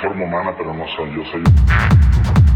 forma humana, pero no soy. Yo soy.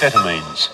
Amphetamines.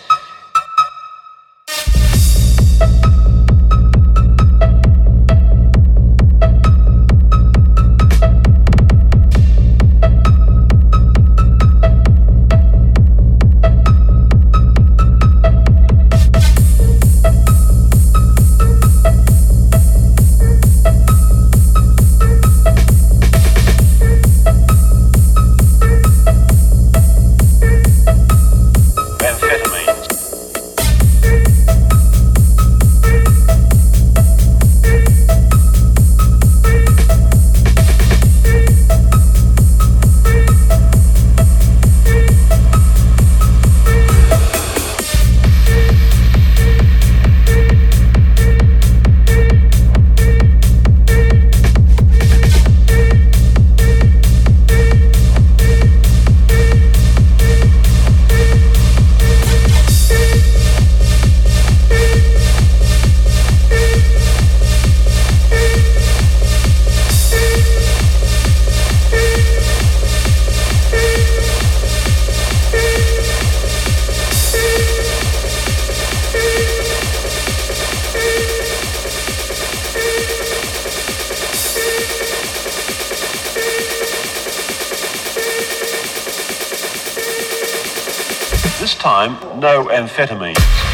Time, no amphetamines.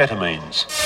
Amphetamines.